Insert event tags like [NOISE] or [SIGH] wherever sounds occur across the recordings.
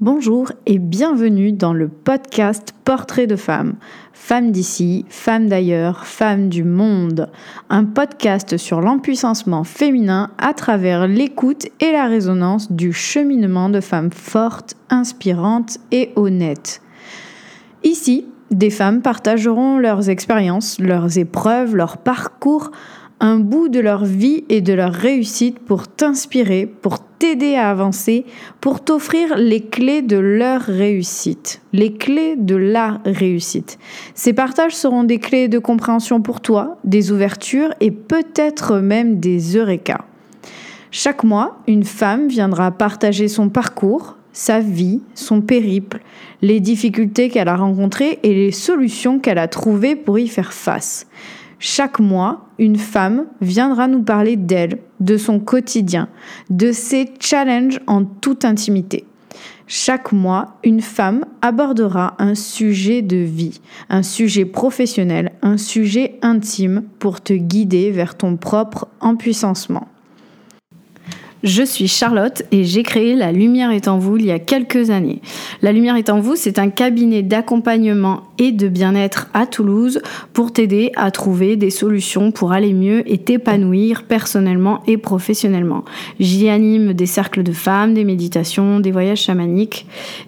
Bonjour et bienvenue dans le podcast Portrait de femmes. Femmes d'ici, femmes d'ailleurs, femmes du monde. Un podcast sur l'empuissancement féminin à travers l'écoute et la résonance du cheminement de femmes fortes, inspirantes et honnêtes. Ici, des femmes partageront leurs expériences, leurs épreuves, leur parcours, un bout de leur vie et de leur réussite pour t'inspirer, pour t'aider à avancer, pour t'offrir les clés de leur réussite, les clés de la réussite. Ces partages seront des clés de compréhension pour toi, des ouvertures et peut-être même des eureka. Chaque mois, une femme viendra partager son parcours, sa vie, son périple, les difficultés qu'elle a rencontrées et les solutions qu'elle a trouvées pour y faire face. Chaque mois, une femme viendra nous parler d'elle, de son quotidien, de ses challenges en toute intimité. Chaque mois, une femme abordera un sujet de vie, un sujet professionnel, un sujet intime pour te guider vers ton propre empuissancement. Je suis Charlotte et j'ai créé La Lumière est en vous il y a quelques années. La Lumière est en vous, c'est un cabinet d'accompagnement et de bien-être à Toulouse pour t'aider à trouver des solutions pour aller mieux et t'épanouir personnellement et professionnellement. J'y anime des cercles de femmes, des méditations, des voyages chamaniques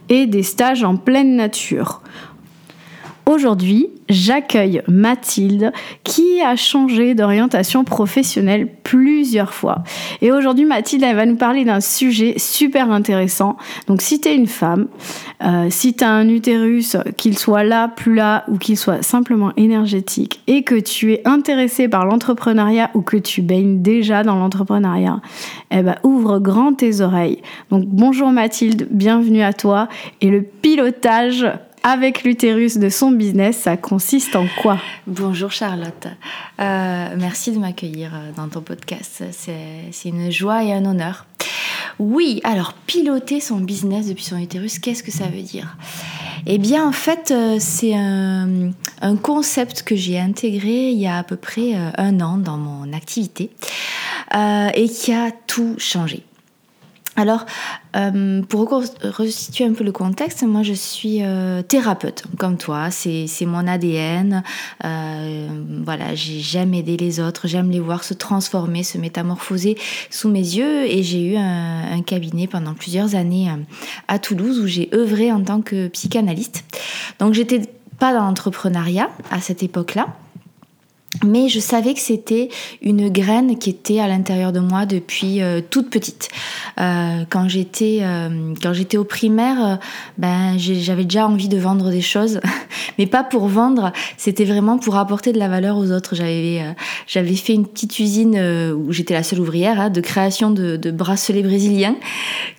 et des stages en pleine nature. Aujourd'hui, j'accueille Mathilde qui a changé d'orientation professionnelle plusieurs fois. Et aujourd'hui, Mathilde, elle va nous parler d'un sujet super intéressant. Donc, si tu es une femme, euh, si tu as un utérus, qu'il soit là, plus là, ou qu'il soit simplement énergétique, et que tu es intéressé par l'entrepreneuriat ou que tu baignes déjà dans l'entrepreneuriat, eh ben, ouvre grand tes oreilles. Donc, bonjour Mathilde, bienvenue à toi. Et le pilotage avec l'utérus de son business, ça consiste en quoi? Bonjour Charlotte, euh, merci de m'accueillir euh, dans ton podcast, c'est une joie et un honneur. Oui, alors piloter son business depuis son utérus, qu'est-ce que ça veut dire? Eh bien en fait euh, c'est un, un, concept que j'ai intégré il y a à peu près un an dans mon activité et qui a tout changé. Alors, euh, pour resituer un peu le contexte, moi je suis euh, thérapeute, comme toi, c'est mon ADN. Euh, voilà, j'aime aider les autres, j'aime les voir se transformer, se métamorphoser sous mes yeux. Et j'ai eu un, un, cabinet pendant plusieurs années à Toulouse où j'ai œuvré en tant que psychanalyste. Donc j'étais pas dans l'entrepreneuriat à cette époque-là. Mais je savais que c'était une graine qui était à l'intérieur de moi depuis euh, toute petite. Euh, quand j'étais euh, quand au primaire, ben j'avais déjà envie de vendre des choses, [LAUGHS] mais pas pour vendre. C'était vraiment pour apporter de la valeur aux autres. J'avais j'avais fait une petite usine où j'étais la seule ouvrière hein, de création de, de, bracelets brésiliens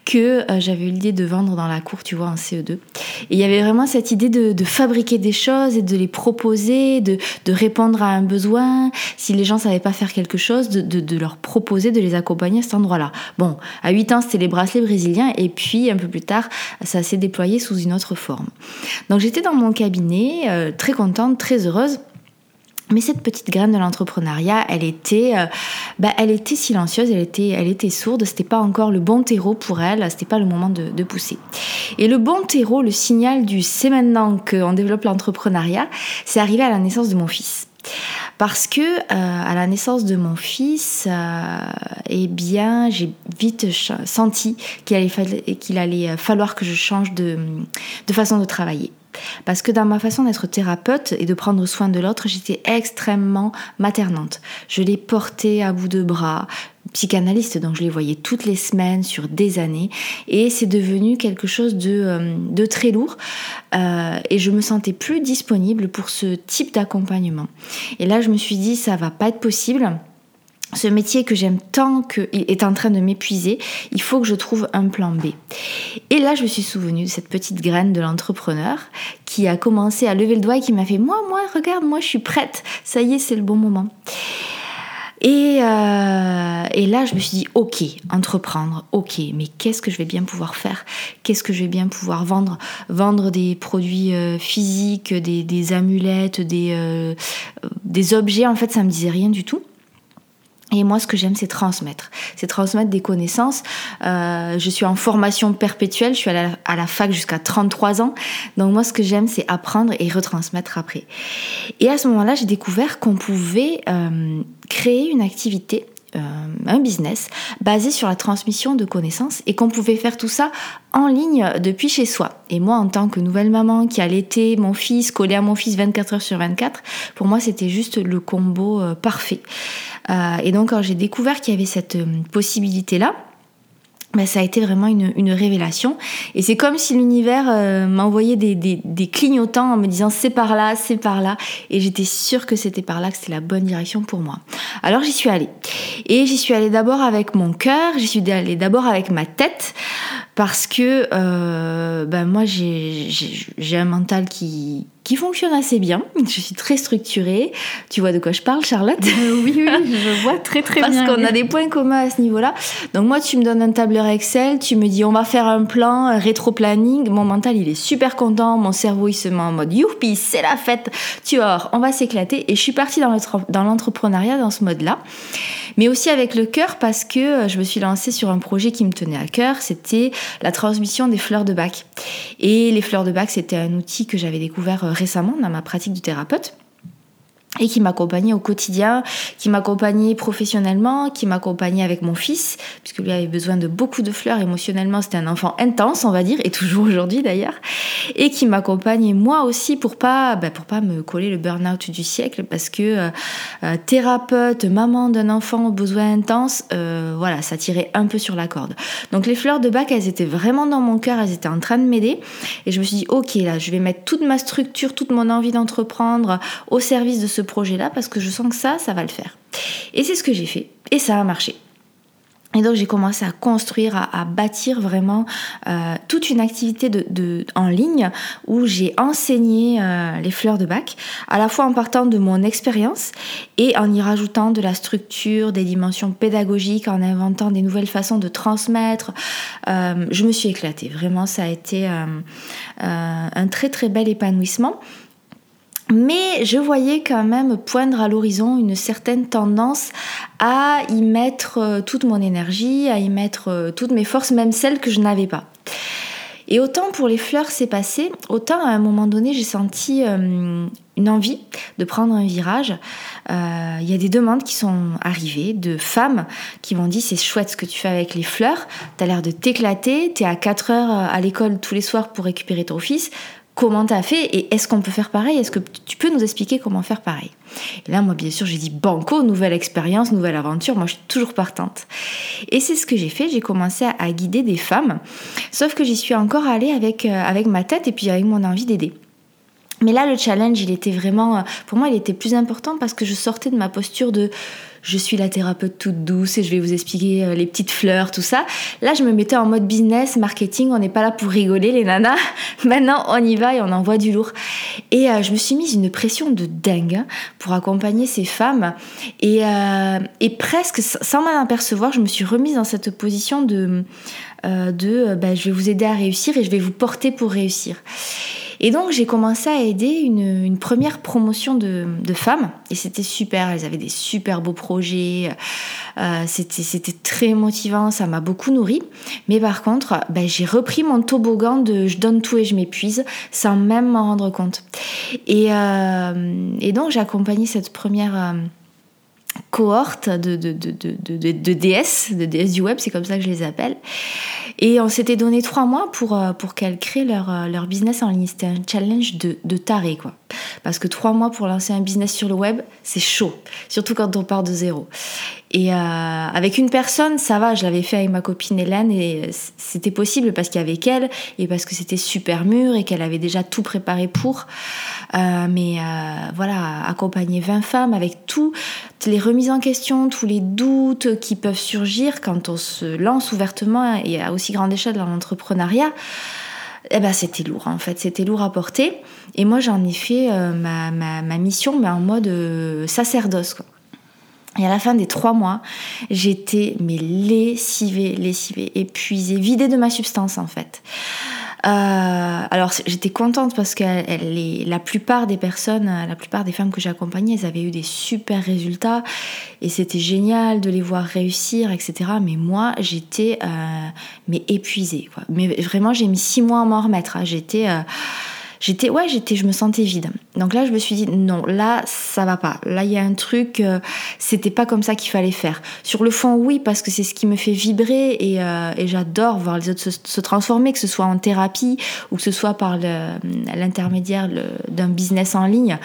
que j'avais eu l'idée de vendre dans la cour, tu vois, en CE2. Et il y avait vraiment cette idée de, de fabriquer des choses et de les proposer, de, de répondre à un besoin si les gens savaient pas faire quelque chose, de, leur proposer de les accompagner à cet endroit-là. Bon, à 8 ans, c'était les bracelets brésiliens, et puis un peu plus tard, ça s'est déployé sous une autre forme. Donc j'étais dans mon cabinet, euh, très contente, très heureuse. Mais cette petite graine de l'entrepreneuriat, elle était, euh, bah, elle était silencieuse, elle était, elle était sourde. C'était pas encore le bon terreau pour elle. C'était pas le moment de, de, pousser. Et le bon terreau, le signal du c'est maintenant qu'on développe l'entrepreneuriat, c'est arrivé à la naissance de mon fils. Parce que euh, à la naissance de mon fils, euh, eh bien, j'ai vite senti qu'il allait, allait falloir que je change de, de façon de travailler. Parce que dans ma façon d'être thérapeute et de prendre soin de l'autre, j'étais extrêmement maternante. Je l'ai porté à bout de bras, psychanalyste, donc je les voyais toutes les semaines sur des années, et c'est devenu quelque chose de, euh, de très lourd, euh, et je me sentais plus disponible pour ce type d'accompagnement. Et là, je me suis dit, ça va pas être possible ce métier que j'aime tant que, est en train de m'épuiser, il faut que je trouve un plan B. Et là, je me suis souvenue de cette petite graine de l'entrepreneur qui a commencé à lever le doigt et qui m'a fait Moi, moi, regarde, moi, je suis prête, ça y est, c'est le bon moment. Et, euh, et, là, je me suis dit, ok, entreprendre, ok, mais qu'est-ce que je vais bien pouvoir faire? Qu'est-ce que je vais bien pouvoir vendre? Vendre des produits euh, physiques, des, des, amulettes, des, euh, des objets, en fait, ça me disait rien du tout. Et moi, ce que j'aime, c'est transmettre. C'est transmettre des connaissances. Euh, je suis en formation perpétuelle. Je suis à la, fac jusqu'à 33 ans. Donc moi, ce que j'aime, c'est apprendre et retransmettre après. Et à ce moment-là, j'ai découvert qu'on pouvait euh, créer une activité euh, un business basé sur la transmission de connaissances et qu'on pouvait faire tout ça en ligne depuis chez soi. Et moi, en tant que nouvelle maman qui allaitait mon fils, collé à mon fils 24 heures sur 24, pour moi, c'était juste le combo parfait. Euh, et donc quand j'ai découvert qu'il y avait cette euh, possibilité-là, ben, ça a été vraiment une, une révélation. Et c'est comme si l'univers euh, m'envoyait des, des, des, clignotants en me disant c'est par là, c'est par là. Et j'étais sûre que c'était par là, que c'était la bonne direction pour moi. Alors j'y suis allée. Et j'y suis allée d'abord avec mon cœur, j'y suis allée d'abord avec ma tête parce que euh, ben moi j'ai un mental qui, qui fonctionne assez bien. Je suis très structurée. Tu vois de quoi je parle, Charlotte euh, Oui, oui, je vois très très bien. Parce qu'on a des points communs à ce niveau-là. Donc moi, tu me donnes un tableur Excel, tu me dis on va faire un plan, rétro-planning. Mon mental, il est super content. Mon cerveau, il se met en mode youpi, c'est la fête. Tu vois, on va s'éclater. Et je suis partie dans l'entrepreneuriat dans ce mode-là mais aussi avec le cœur parce que euh, je me suis lancée sur un projet qui me tenait à cœur, c'était la transmission des fleurs de bac. Et les fleurs de bac, c'était un outil que j'avais découvert euh, récemment dans ma pratique du thérapeute et qui m'accompagnait au quotidien, qui m'accompagnait professionnellement, qui m'accompagnait avec mon fils, puisque lui avait besoin de beaucoup de fleurs émotionnellement, c'était un enfant intense, on va dire, et toujours aujourd'hui d'ailleurs, et qui m'accompagnait moi aussi pour pas, ben pour pas me coller le burn-out du siècle, parce que euh, euh, thérapeute, maman d'un enfant aux besoins intenses, euh, voilà, ça tirait un peu sur la corde. Donc les fleurs de bac, elles étaient vraiment dans mon cœur, elles étaient en train de m'aider, et je me suis dit, ok, là, je vais mettre toute ma structure, toute mon envie d'entreprendre au service de ce projet-là parce que je sens que ça, ça va le faire. Et c'est ce que j'ai fait. Et ça a marché. Et donc j'ai commencé à construire, à, bâtir vraiment euh, toute une activité de, en ligne où j'ai enseigné euh, les fleurs de bac, à la fois en partant de mon expérience et en y rajoutant de la structure, des dimensions pédagogiques, en inventant des nouvelles façons de transmettre. Euh, je me suis éclatée, vraiment ça a été un très très bel épanouissement. Mais je voyais quand même poindre à l'horizon une certaine tendance à y mettre euh, toute mon énergie, à y mettre euh, toutes mes forces, même celles que je n'avais pas. Et autant pour les fleurs c'est passé, autant à un moment donné j'ai senti euh, une envie de prendre un virage. Il y a des demandes qui sont arrivées de femmes qui m'ont dit c'est chouette ce que tu fais avec les fleurs, t'as l'air de t'éclater, t'es à 4 heures à l'école tous les soirs pour récupérer ton fils, comment tu as fait et est-ce qu'on peut faire pareil? Est-ce que tu peux nous expliquer comment faire pareil? Là, moi, bien sûr, j'ai dit banco, nouvelle expérience, nouvelle aventure. Moi, je suis toujours partante. Et c'est ce que j'ai fait. J'ai commencé à, guider des femmes, sauf que j'y suis encore allée avec, euh, avec ma tête et puis avec mon envie d'aider. Mais là, le challenge, il était vraiment, euh, pour moi, il était plus important parce que je sortais de ma posture de je suis la thérapeute toute douce et je vais vous expliquer euh, les petites fleurs, tout ça. Là, je me mettais en mode business, marketing, on n'est pas là pour rigoler les nanas. [LAUGHS] Maintenant, on y va et on envoie du lourd. Et euh, je me suis mise une pression de dingue hein, pour accompagner ces femmes. Et, et presque, sans m'en apercevoir, je me suis remise dans cette position de, de bah, je vais vous aider à réussir et je vais vous porter pour réussir. Et donc j'ai commencé à aider une, première promotion de, femmes et c'était super, elles avaient des super beaux projets, euh, c'était très motivant, ça m'a beaucoup nourri. Mais par contre, ben, j'ai repris mon toboggan de je donne tout et je m'épuise sans même m'en rendre compte. Et, euh, donc j'ai accompagné cette première... Euh, cohorte de, de, de, de, DS, de DS du web, c'est comme ça que je les appelle. Et on s'était donné trois mois pour, euh, pour qu'elles créent leur, euh, leur business en ligne. C'était un challenge de, de taré, quoi. Parce que trois mois pour lancer un business sur le web, c'est chaud. Surtout quand on part de zéro. Et euh, avec une personne, ça va, je l'avais fait avec ma copine Hélène et c'était possible parce avait qu'elle et parce que c'était super mûr et qu'elle avait déjà tout préparé pour. Euh, mais euh, voilà, accompagner 20 femmes avec toutes les remises en question, tous les doutes qui peuvent surgir quand on se lance ouvertement et à aussi grande échelle dans l'entrepreneuriat. Eh ben, c'était lourd en fait, c'était lourd à porter. Et moi j'en ai fait ma, ma, mission en mode sacerdoce. Quoi. Et à la fin des trois mois, j'étais mais lessivée, lessivée, épuisée, vidée de ma substance en fait. Alors j'étais contente parce que la plupart des personnes, la plupart des femmes que j'ai accompagnées, elles avaient eu des super résultats et c'était génial de les voir réussir, etc. Mais moi, j'étais mais épuisée. Mais vraiment, j'ai mis six mois à m'en remettre. Hein. J'étais j'étais ouais j'étais je me sentais vide. Donc là je me suis dit non là ça va pas. Là il y a un truc euh, c'était pas comme ça qu'il fallait faire. Sur le fond oui parce que c'est ce qui me fait vibrer et, euh, et j'adore voir les autres se, transformer que ce soit en thérapie ou que ce soit par l'intermédiaire d'un business en ligne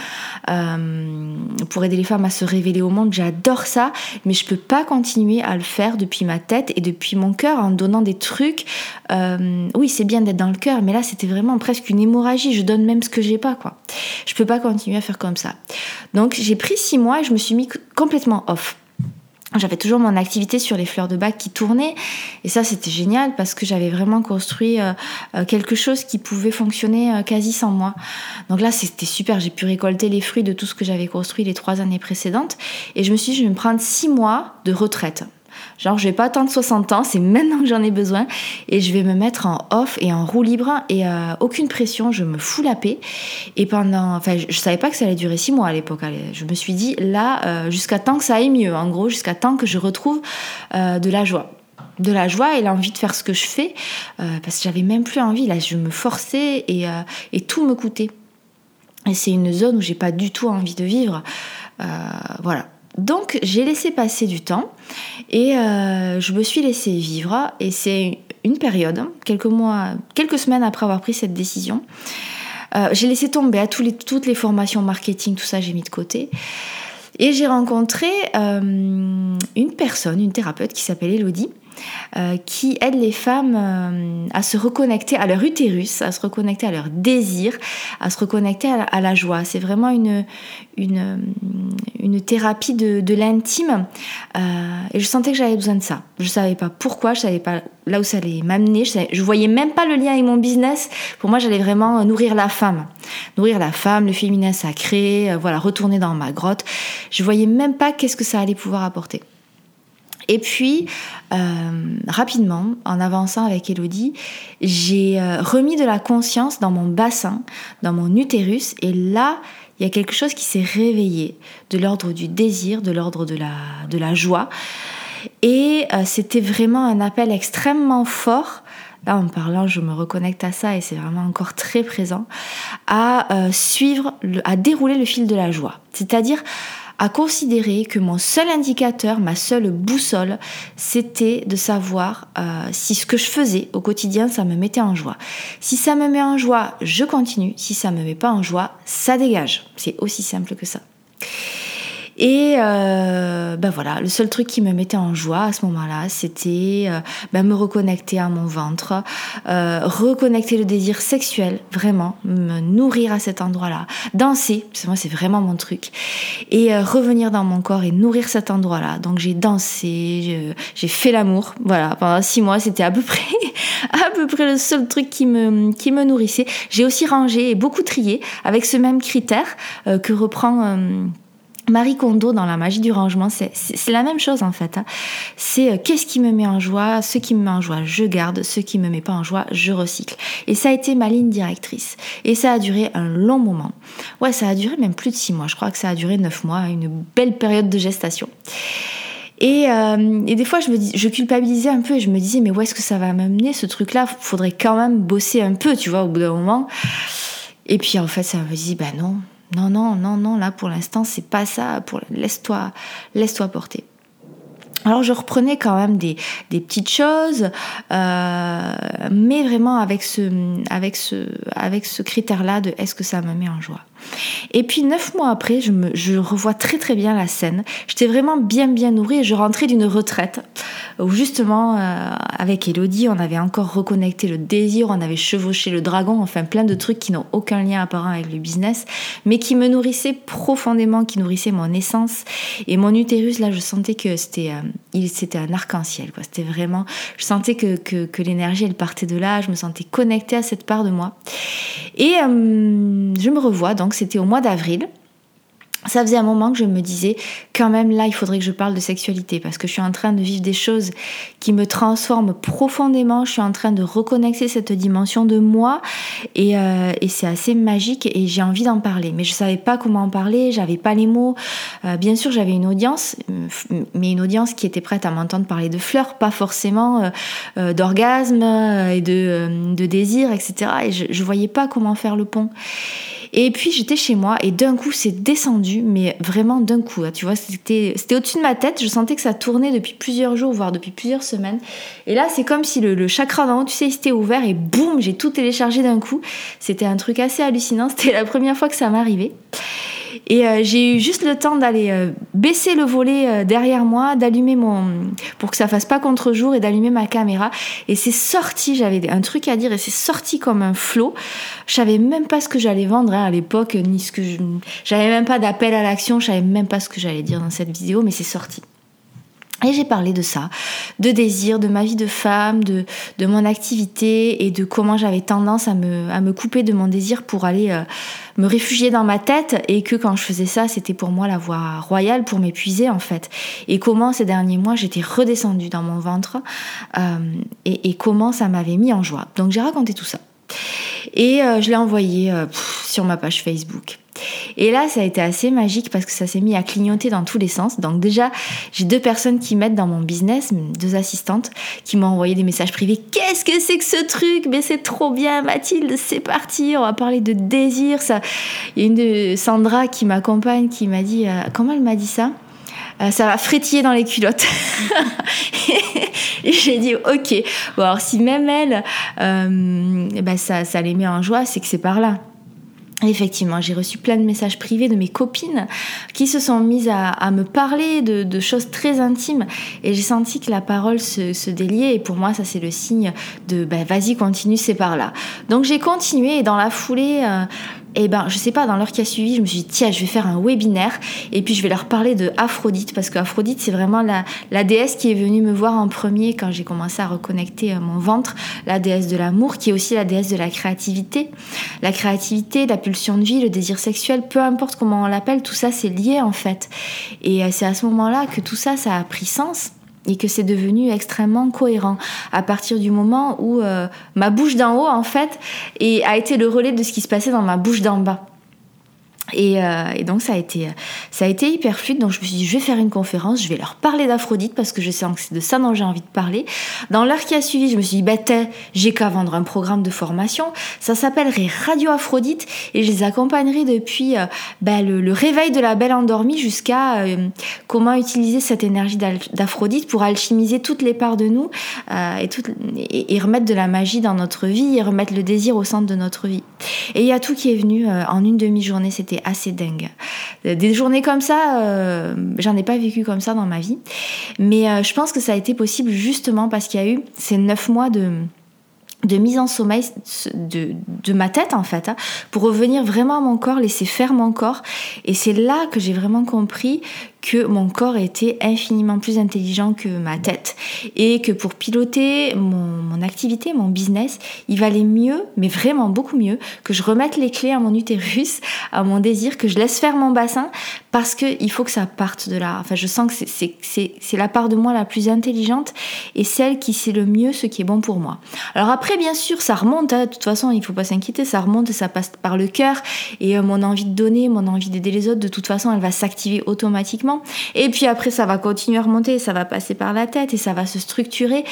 euh, pour aider les femmes à se révéler au monde. J'adore ça mais je peux pas continuer à le faire depuis ma tête et depuis mon cœur en donnant des trucs oui c'est bien d'être dans le cœur mais là c'était vraiment presque une hémorragie donne même ce que j'ai pas, quoi. Je peux pas continuer à faire comme ça. Donc j'ai pris six mois et je me suis mis complètement off. J'avais toujours mon activité sur les fleurs de bac qui tournait et ça c'était génial parce que j'avais vraiment construit euh, euh, quelque chose qui pouvait fonctionner euh, quasi sans moi. Donc là c'était super, j'ai pu récolter les fruits de tout ce que j'avais construit les trois années précédentes et je me suis dit je vais me prendre six mois de retraite. Genre, je vais pas attendre 60 ans, c'est maintenant que j'en ai besoin. Et je vais me mettre en off et en roue libre et euh, aucune pression, je me fous la paix. Et pendant. Enfin, je, savais pas que ça allait durer 6 mois à l'époque. Je me suis dit, là, euh, jusqu'à temps que ça aille mieux, en gros, jusqu'à temps que je retrouve euh, de la joie de la joie et l'envie de faire ce que je fais parce que j'avais même plus envie là je me forçais et, et tout me coûtait et c'est une zone où j'ai pas du tout envie de vivre voilà donc j'ai laissé passer du temps et euh, je me suis laissé vivre et c'est une période, quelques mois, quelques semaines après avoir pris cette décision. Euh, j'ai laissé tomber à toutes les formations marketing, tout ça j'ai mis de côté. Et j'ai rencontré euh, une personne, une thérapeute qui s'appelle Elodie, qui aide les femmes euh, à se reconnecter à leur utérus, à se reconnecter à leur désir, à se reconnecter à la, joie. C'est vraiment une, une, thérapie de, l'intime euh, et je sentais que j'avais besoin de ça. Je savais pas pourquoi, je savais pas là où ça allait m'amener, je, je voyais même pas le lien avec mon business. Pour moi, j'allais vraiment nourrir la femme, nourrir la femme, le féminin sacré, voilà, retourner dans ma grotte. Je voyais même pas qu'est-ce que ça allait pouvoir apporter. Et puis, euh, rapidement, en avançant avec Elodie, j'ai euh, remis de la conscience dans mon bassin, dans mon utérus, et là, il y a quelque chose qui s'est réveillé, de l'ordre du désir, de l'ordre de la, de la joie. Et euh, c'était vraiment un appel extrêmement fort là en parlant, je me reconnecte à ça et c'est vraiment encore très présent, à suivre, à dérouler le fil de la joie. C'est-à-dire à considérer que mon seul indicateur, ma seule boussole, c'était de savoir euh, si ce que je faisais au quotidien, ça me mettait en joie. Si ça me met en joie, je continue. Si ça me met pas en joie, ça dégage. C'est aussi simple que ça. Et euh, ben voilà, le seul truc qui me mettait en joie à ce moment-là, c'était euh, ben me reconnecter à mon ventre, euh, reconnecter le désir sexuel, vraiment, me nourrir à cet endroit-là, danser, parce que moi c'est vraiment mon truc, et revenir dans mon corps et nourrir cet endroit-là. Donc j'ai dansé, j'ai fait l'amour, voilà, pendant six mois, c'était à peu près, [LAUGHS] à peu près le seul truc qui me, qui me nourrissait. J'ai aussi rangé et beaucoup trié avec ce même critère que reprend Marie Kondo dans La magie du rangement, c'est la même chose en fait. Hein. C'est euh, qu'est-ce qui me met en joie, ce qui me met en joie, je garde, ce qui me met pas en joie, je recycle. Et ça a été ma ligne directrice. Et ça a duré un long moment. Ouais, ça a duré même plus de six mois. Je crois que ça a duré neuf mois, une belle période de gestation. Et, euh, des fois, je, me culpabilisais un peu et je me disais, mais où est-ce que ça va m'amener ce truc-là? Faudrait quand même bosser un peu, tu vois, au bout d'un moment. Et puis en fait, ça me dit, bah non, non, non, non, non, là pour l'instant, c'est pas ça. Laisse-toi laisse-toi porter. Alors je reprenais quand même des, des petites choses, euh, mais vraiment avec ce, avec ce, avec ce critère-là de est-ce que ça me met en joie? Et puis neuf mois après, je, revois très très bien la scène. J'étais vraiment bien bien nourrie et je rentrais d'une retraite où justement euh, avec Elodie, on avait encore reconnecté le désir, on avait chevauché le dragon, enfin plein de trucs qui n'ont aucun lien apparent avec le business, mais qui me nourrissaient profondément, qui nourrissaient mon essence. Et mon utérus, là, je sentais que c'était euh, c'était un arc-en-ciel. C'était vraiment, je sentais que l'énergie, elle partait de là, je me sentais connectée à cette part de moi. Et euh, je me revois donc c'était au mois d'avril. Ça faisait un moment que je me disais, quand même là, il faudrait que je parle de sexualité parce que je suis en train de vivre des choses qui me transforment profondément. Je suis en train de reconnecter cette dimension de moi et, euh, c'est assez magique et j'ai envie d'en parler. Mais je savais pas comment en parler, j'avais pas les mots. Euh, bien sûr, j'avais une audience, mais une audience qui était prête à m'entendre parler de fleurs, pas forcément euh, d'orgasme et de, de désir, etc. Et je, je voyais pas comment faire le pont. Et puis j'étais chez moi et d'un coup c'est descendu, mais vraiment d'un coup. Tu vois, c'était au-dessus de ma tête. Je sentais que ça tournait depuis plusieurs jours, voire depuis plusieurs semaines. Et là, c'est comme si le, chakra d'en haut, tu sais, il s'était ouvert et boum, j'ai tout téléchargé d'un coup. C'était un truc assez hallucinant. [LAUGHS] C'était la première fois que ça m'arrivait. Et euh, j'ai eu juste le temps d'aller euh, baisser le volet euh, derrière moi, d'allumer mon. pour que ça fasse pas contre-jour et d'allumer ma caméra. Et c'est sorti, j'avais un truc à dire et c'est sorti comme un flot. Je savais même pas ce que j'allais vendre hein, à l'époque, ni ce que je. J'avais même pas d'appel à l'action, je savais même pas ce que j'allais dire dans cette vidéo, mais c'est sorti. Et j'ai parlé de ça, de désir, de ma vie de femme, de, de mon activité et de comment j'avais tendance à me, à me couper de mon désir pour aller euh, me réfugier dans ma tête et que quand je faisais ça, c'était pour moi la voie royale pour m'épuiser en fait. Et comment ces derniers mois j'étais redescendue dans mon ventre euh, et, et, comment ça m'avait mis en joie. Donc j'ai raconté tout ça. Et euh, je l'ai envoyé sur ma page Facebook. Et là, ça a été assez magique parce que ça s'est mis à clignoter dans tous les sens. Donc déjà, j'ai deux personnes qui m'aident dans mon business, deux assistantes, qui m'ont envoyé des messages privés. Qu'est-ce que c'est que ce truc? Mais c'est trop bien, Mathilde, c'est parti. On va parler de désir. Ça, il y a une de Sandra qui m'accompagne qui m'a dit, euh, comment elle m'a dit ça? Euh, ça va frétiller dans les culottes. [LAUGHS] et j'ai dit ok. Alors si même elle, euh, ben ça, ça les met en joie, c'est que c'est par là. Effectivement, j'ai reçu plein de messages privés de mes copines qui se sont mises à, me parler de, choses très intimes et j'ai senti que la parole se, déliait et pour moi ça c'est le signe de ben, vas-y continue c'est par là. Donc j'ai continué et dans la foulée euh, et ben je sais pas dans l'heure qui a suivi je me suis dit tiens je vais faire un webinaire et puis je vais leur parler de Aphrodite parce qu'Aphrodite c'est vraiment la, la déesse qui est venue me voir en premier quand j'ai commencé à reconnecter euh, mon ventre la déesse de l'amour qui est aussi la déesse de la créativité. La créativité la pulsion de vie le désir sexuel peu importe comment on l'appelle tout ça c'est lié en fait. Et euh, c'est à ce moment là que tout ça ça a pris sens et que c'est devenu extrêmement cohérent à partir du moment où euh, ma bouche d'en haut en fait et a été le relais de ce qui se passait dans ma bouche d'en bas. Euh, et, donc ça a été ça a été hyper fluide. Donc je me suis dit je vais faire une conférence, je vais leur parler d'Aphrodite parce que je sais que c'est de ça dont j'ai envie de parler. Dans l'heure qui a suivi, je me suis dit bah j'ai qu'à vendre un programme de formation. Ça s'appellerait Radio Aphrodite et je les accompagnerai depuis euh, bah, le, réveil de la belle endormie jusqu'à euh, comment utiliser cette énergie d'Aphrodite pour alchimiser toutes les parts de nous et, et, et, remettre de la magie dans notre vie et remettre le désir au centre de notre vie. Et il y a tout qui est venu en une demi-journée. C'était assez dingue. Des journées comme ça, euh, j'en ai pas vécu comme ça dans ma vie. Mais euh, je pense que ça a été possible justement parce qu'il y a eu ces neuf mois de de mise en sommeil de, de ma tête en fait, hein, pour revenir vraiment à mon corps, laisser faire mon corps. Et c'est là que j'ai vraiment compris que mon corps était infiniment plus intelligent que ma tête et que pour piloter mon, activité, mon business, il valait mieux, mais vraiment beaucoup mieux, que je remette les clés à mon utérus, [LAUGHS] à mon désir, que je laisse faire mon bassin parce qu'il faut que ça parte de là. Enfin, je sens que c'est la part de moi la plus intelligente et celle qui sait le mieux ce qui est bon pour moi. Alors après, bien sûr, ça remonte, hein. de toute façon, il faut pas s'inquiéter, ça remonte, ça passe par le cœur et euh, mon envie de donner, mon envie d'aider les autres, de toute façon, elle va s'activer automatiquement. Et puis après, ça va continuer à remonter, ça va passer par la tête et ça va se structurer.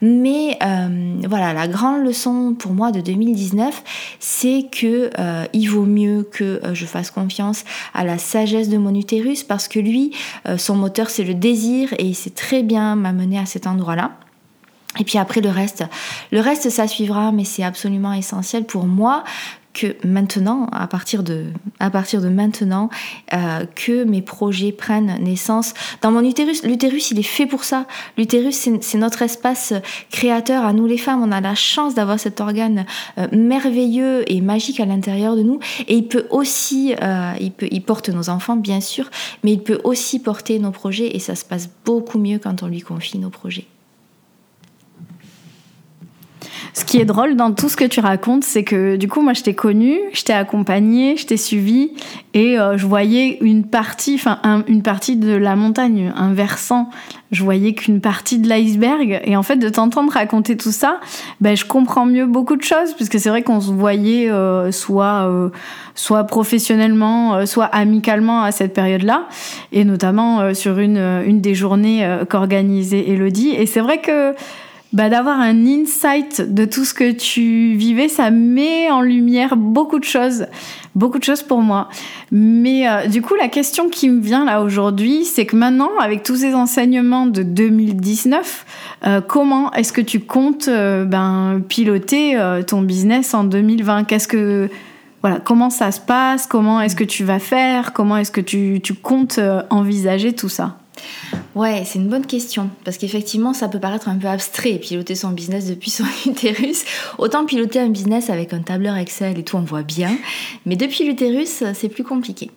Mais euh, voilà, la grande leçon pour moi de 2019, c'est que euh, il vaut mieux que euh, je fasse confiance à la sagesse de mon utérus parce que lui, son moteur, c'est le désir et il sait très bien m'amener à cet endroit-là. Et puis après le reste, le reste ça suivra, mais c'est absolument essentiel pour moi que maintenant, à partir de, à partir de maintenant, euh, que mes projets prennent naissance dans mon utérus. L'utérus, il est fait pour ça. L'utérus, c'est notre espace créateur. À nous les femmes, on a la chance d'avoir cet organe euh, merveilleux et magique à l'intérieur de nous. Et il peut aussi, euh, il, peut, il porte nos enfants, bien sûr, mais il peut aussi porter nos projets. Et ça se passe beaucoup mieux quand on lui confie nos projets. Ce qui est drôle dans tout ce que tu racontes, c'est que du coup, moi, je t'ai connu, je t'ai accompagné, je t'ai suivi, et euh, je voyais une partie, enfin, une partie de la montagne, un versant. Je voyais qu'une partie de l'iceberg. Et en fait, de t'entendre raconter tout ça, ben, je comprends mieux beaucoup de choses, puisque c'est vrai qu'on se voyait euh, soit, euh, soit professionnellement, soit amicalement à cette période-là, et notamment sur une, une des journées qu'organisait Elodie. Et c'est vrai que bah, d'avoir un insight de tout ce que tu vivais, ça met en lumière beaucoup de choses, beaucoup de choses pour moi. Mais euh, du coup, la question qui me vient là aujourd'hui, c'est que maintenant, avec tous ces enseignements de 2019, euh, comment est-ce que tu comptes euh, ben, piloter ton business en 2020 Qu'est-ce que voilà, comment ça se passe? Comment est-ce que tu vas faire? Comment est-ce que tu comptes envisager tout ça? Ouais, c'est une bonne question. Parce qu'effectivement, ça peut paraître un peu abstrait, piloter son business depuis son [LAUGHS] utérus. Autant piloter un business avec un tableur Excel et tout, on voit bien. Mais depuis l'utérus, c'est plus compliqué.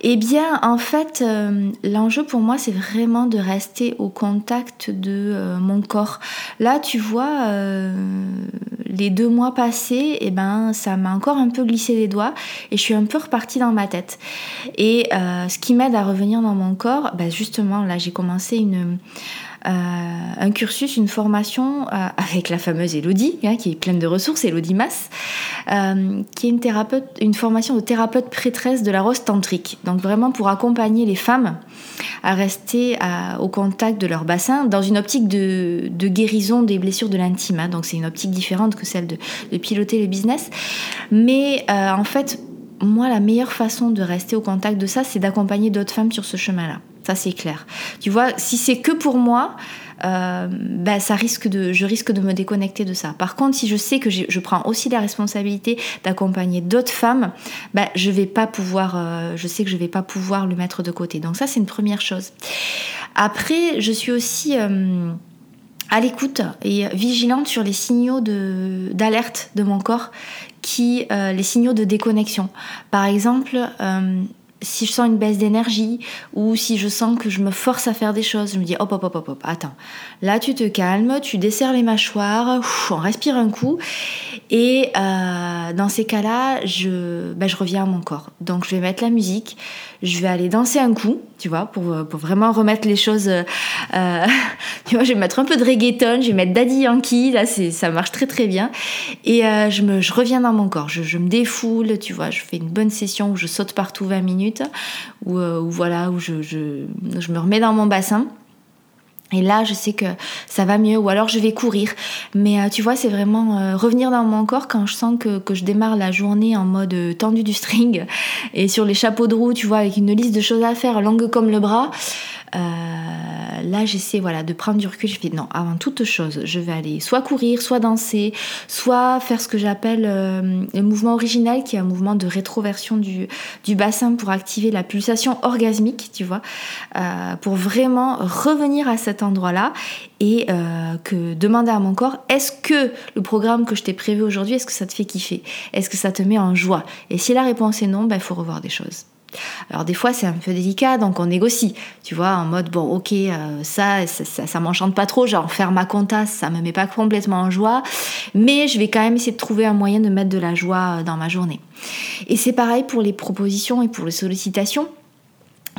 Eh bien, en fait, euh, l'enjeu pour moi, c'est vraiment de rester au contact de euh, mon corps. Là, tu vois, euh, les deux mois passés, eh ben, ça m'a encore un peu glissé les doigts et je suis un peu repartie dans ma tête. Et ce qui m'aide à revenir dans mon corps, bah, justement, là, j'ai commencé une euh, un cursus, une formation euh, avec la fameuse Elodie, hein, qui est pleine de ressources, Elodie Mass, euh, qui est une, thérapeute, une formation de thérapeute prêtresse de la rose tantrique. Donc vraiment pour accompagner les femmes à rester au contact de leur bassin dans une optique de, guérison des blessures de l'intime. Hein. Donc c'est une optique différente que celle de, de piloter le business. Mais en fait, moi, la meilleure façon de rester au contact de ça, c'est d'accompagner d'autres femmes sur ce chemin-là. Ça, c'est clair. Tu vois, si c'est que pour moi, bah, ça risque de, je risque de me déconnecter de ça. Par contre, si je sais que je prends aussi la responsabilité d'accompagner d'autres femmes, bah, je vais pas pouvoir, euh, je sais que je vais pas pouvoir le mettre de côté. Donc ça, c'est une première chose. Après, je suis aussi euh, à l'écoute et vigilante sur les signaux d'alerte de, mon corps, qui, les signaux de déconnexion. Par exemple, si je sens une baisse d'énergie ou si je sens que je me force à faire des choses, je me dis hop hop hop hop hop, attends. Là tu te calmes, tu desserres les mâchoires, on respire un coup et euh, dans ces cas-là, je, ben, je reviens à mon corps. Donc je vais mettre la musique, je vais aller danser un coup, tu vois, pour, pour vraiment remettre les choses. Euh, [LAUGHS] tu vois, je vais mettre un peu de reggaeton, je vais mettre Daddy Yankee, là, c'est, ça marche très très bien. Et euh, je, me, je reviens dans mon corps, je, je, me défoule, tu vois, je fais une bonne session où je saute partout 20 minutes, où, euh, où voilà, où je, je, je me remets dans mon bassin. Et là, je sais que ça va mieux, ou alors je vais courir. Mais euh, tu vois, c'est vraiment euh, revenir dans mon corps quand je sens que, que, je démarre la journée en mode euh, tendu du string et sur les chapeaux de roue, tu vois, avec une liste de choses à faire, longue comme le bras. Euh, là, j'essaie voilà, de prendre du recul. Je fais non, avant toute chose, je vais aller soit courir, soit danser, soit faire ce que j'appelle euh, le mouvement original, qui est un mouvement de rétroversion du, bassin pour activer la pulsation orgasmique, tu vois, euh, pour vraiment revenir à cet endroit-là et que demander à mon corps est-ce que le programme que je t'ai prévu aujourd'hui, est-ce que ça te fait kiffer? Est-ce que ça te met en joie? Et si la réponse est non, il ben, faut revoir des choses. Alors des fois c'est un peu délicat, donc on négocie, tu vois, en mode bon ok euh, ça, ça, ça, m'enchante pas trop, genre faire ma compta ça me met pas complètement en joie, mais je vais quand même essayer de trouver un moyen de mettre de la joie euh, dans ma journée. Et c'est pareil pour les propositions et pour les sollicitations.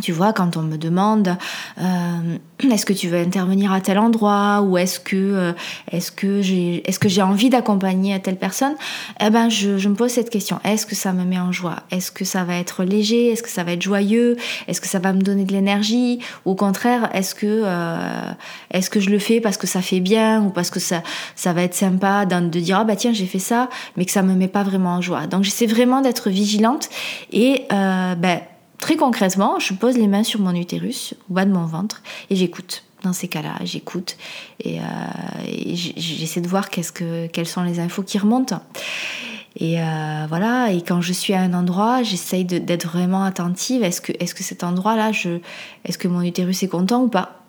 Tu vois, quand on me demande euh, est-ce que tu veux intervenir à tel endroit ou est-ce que euh, est-ce que j'ai est-ce que j'ai envie d'accompagner à telle personne, eh ben je, me pose cette question. Est-ce que ça me met en joie? Est-ce que ça va être léger? Est-ce que ça va être joyeux? Est-ce que ça va me donner de l'énergie? Ou au contraire, est-ce que euh, est-ce que je le fais parce que ça fait bien ou parce que ça ça va être sympa de dire ah bah tiens j'ai fait ça, mais que ça me met pas vraiment en joie. Donc j'essaie vraiment d'être vigilante et ben Très concrètement, je pose les mains sur mon utérus, au bas de mon ventre, et j'écoute. Dans ces cas-là, j'écoute et, euh, j'essaie de voir qu'est-ce que, quelles sont les infos qui remontent. Et euh, voilà, et quand je suis à un endroit, j'essaye d'être vraiment attentive. Est-ce que, est-ce cet endroit-là, est-ce que mon utérus est content ou pas?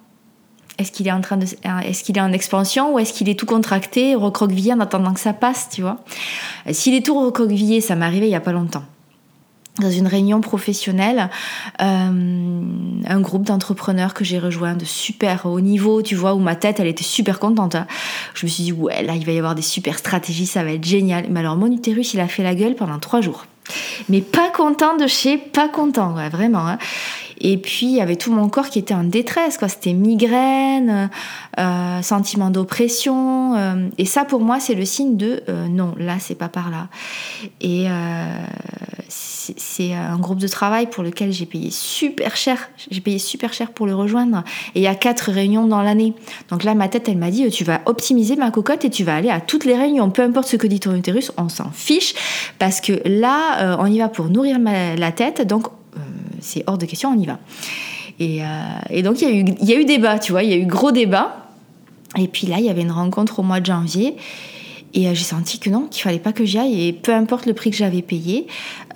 Est-ce qu'il est en train de, est-ce qu'il est en expansion ou est-ce qu'il est tout contracté, recroquevillé en attendant que ça passe, tu vois? S'il est tout recroquevillé, ça m'est arrivé il y a pas longtemps. Dans une réunion professionnelle, euh, un groupe d'entrepreneurs que j'ai rejoint de super haut niveau, tu vois, où ma tête, elle était super contente. Hein. Je me suis dit, ouais, là, il va y avoir des super stratégies, ça va être génial. Mais alors, mon utérus, il a fait la gueule pendant trois jours. Mais pas content de chez, pas content, vraiment. Hein. Et puis, il y avait tout mon corps qui était en détresse, quoi. C'était migraine, euh, sentiment d'oppression. Euh, et ça, pour moi, c'est le signe de non, là, c'est pas par là. Et c'est un groupe de travail pour lequel j'ai payé super cher. J'ai payé super cher pour le rejoindre. Et il y a quatre réunions dans l'année. Donc là, ma tête, elle m'a dit, tu vas optimiser ma cocotte et tu vas aller à toutes les réunions. Peu importe ce que dit ton utérus, on s'en fiche. Parce que là, on y va pour nourrir la tête. Donc, c'est hors de question, on y va. Et, euh, donc il y, a eu, y a eu débat, tu vois, il y a eu gros débat. Et puis là, il y avait une rencontre au mois de janvier. Et euh, j'ai senti que non, qu'il fallait pas que j'y aille. Et peu importe le prix que j'avais payé,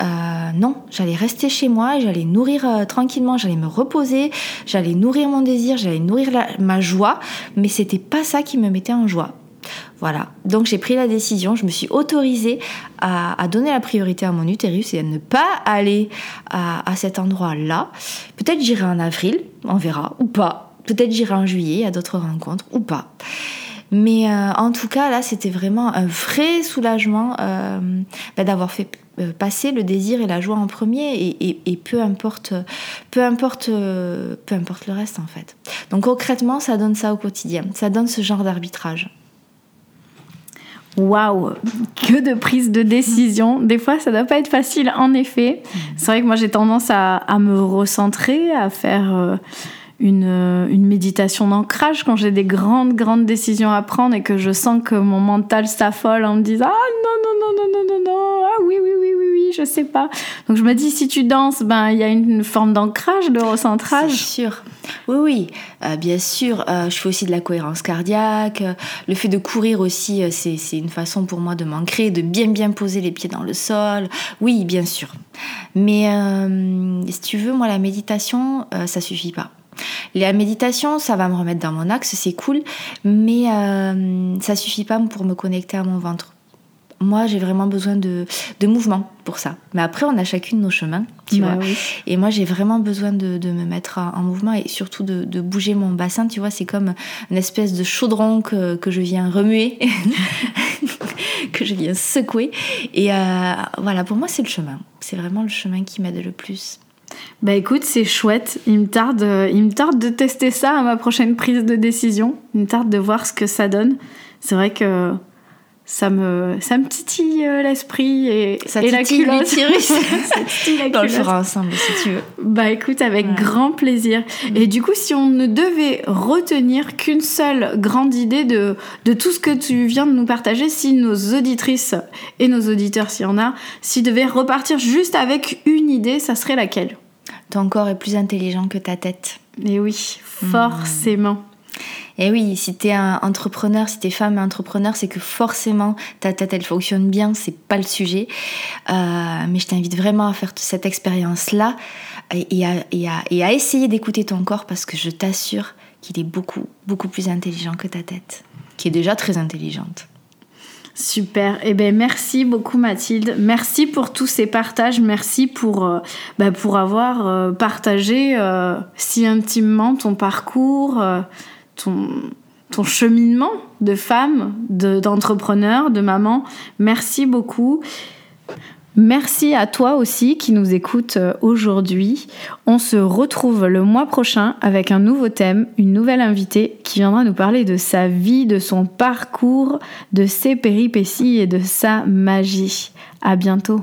euh, non, j'allais rester chez moi, j'allais nourrir tranquillement, j'allais me reposer, j'allais nourrir mon désir, j'allais nourrir ma joie. Mais c'était pas ça qui me mettait en joie. Voilà, donc j'ai pris la décision, je me suis autorisée à, donner la priorité à mon utérus et à ne pas aller à, cet endroit-là. Peut-être j'irai en avril, on verra, ou pas. Peut-être j'irai en juillet à d'autres rencontres, ou pas. Mais euh, en tout cas, là, c'était vraiment un vrai soulagement euh, bah, d'avoir fait euh, passer le désir et la joie en premier et, peu importe peu importe peu importe le reste en fait donc concrètement ça donne ça au quotidien ça donne ce genre d'arbitrage Waouh, que de prise de décision. Des fois, ça doit pas être facile, en effet. C'est vrai que moi, j'ai tendance à, me recentrer, à faire une, euh, une, méditation d'ancrage quand j'ai des grandes, grandes décisions à prendre et que je sens que mon mental s'affole en me disant Ah non, non, non, non, non, non, non, ah oui, oui, oui, oui, oui, je sais pas. Donc je me dis, si tu danses, ben il y a une forme d'ancrage, de recentrage. C'est sûr. Oui, oui, euh, bien sûr. Euh, je fais aussi de la cohérence cardiaque. le fait de courir aussi, euh, c'est une façon pour moi de m'ancrer, de bien bien poser les pieds dans le sol. Oui, bien sûr. Mais si tu veux, moi, la méditation, ça suffit pas. La méditation, ça va me remettre dans mon axe, c'est cool, mais ça suffit pas pour me connecter à mon ventre moi, j'ai vraiment besoin de, mouvement pour ça. Mais après, on a chacune nos chemins, tu bah vois. Et moi, j'ai vraiment besoin de, me mettre en, mouvement et surtout de, bouger mon bassin, tu vois. C'est comme une espèce de chaudron que, je viens remuer, [LAUGHS] que je viens secouer. Et euh, voilà, pour moi, c'est le chemin. C'est vraiment le chemin qui m'aide le plus. Bah écoute, c'est chouette. Il me, tarde, il me tarde de tester ça à ma prochaine prise de décision. Il me tarde de voir ce que ça donne. C'est vrai que ça me, ça me titille euh, l'esprit et, ça et la culotte. On [LAUGHS] le fera ensemble si tu veux. Bah écoute, avec grand plaisir. Mm. Et du coup, si on ne devait retenir qu'une seule grande idée de, de tout ce que tu viens de nous partager, si nos auditrices et nos auditeurs, s'il y en a, s'ils devaient repartir juste avec une idée, ça serait laquelle? Ton corps est plus intelligent que ta tête. Et oui, forcément. Et oui, si t'es un entrepreneur, si t'es femme entrepreneur, c'est que forcément ta tête elle fonctionne bien, c'est pas le sujet. Euh, mais je t'invite vraiment à faire cette expérience-là et, à, essayer d'écouter ton corps parce que je t'assure qu'il est beaucoup, beaucoup plus intelligent que ta tête, qui est déjà très intelligente. Super. Eh ben merci beaucoup Mathilde. Merci pour tous ces partages. Merci pour euh, bah, avoir euh, partagé si intimement ton parcours ton, ton cheminement de femme, d'entrepreneur, de, maman. Merci beaucoup. Merci à toi aussi qui nous écoute euh, aujourd'hui. On se retrouve le mois prochain avec un nouveau thème, une nouvelle invitée qui viendra nous parler de sa vie, de son parcours, de ses péripéties et de sa magie. À bientôt.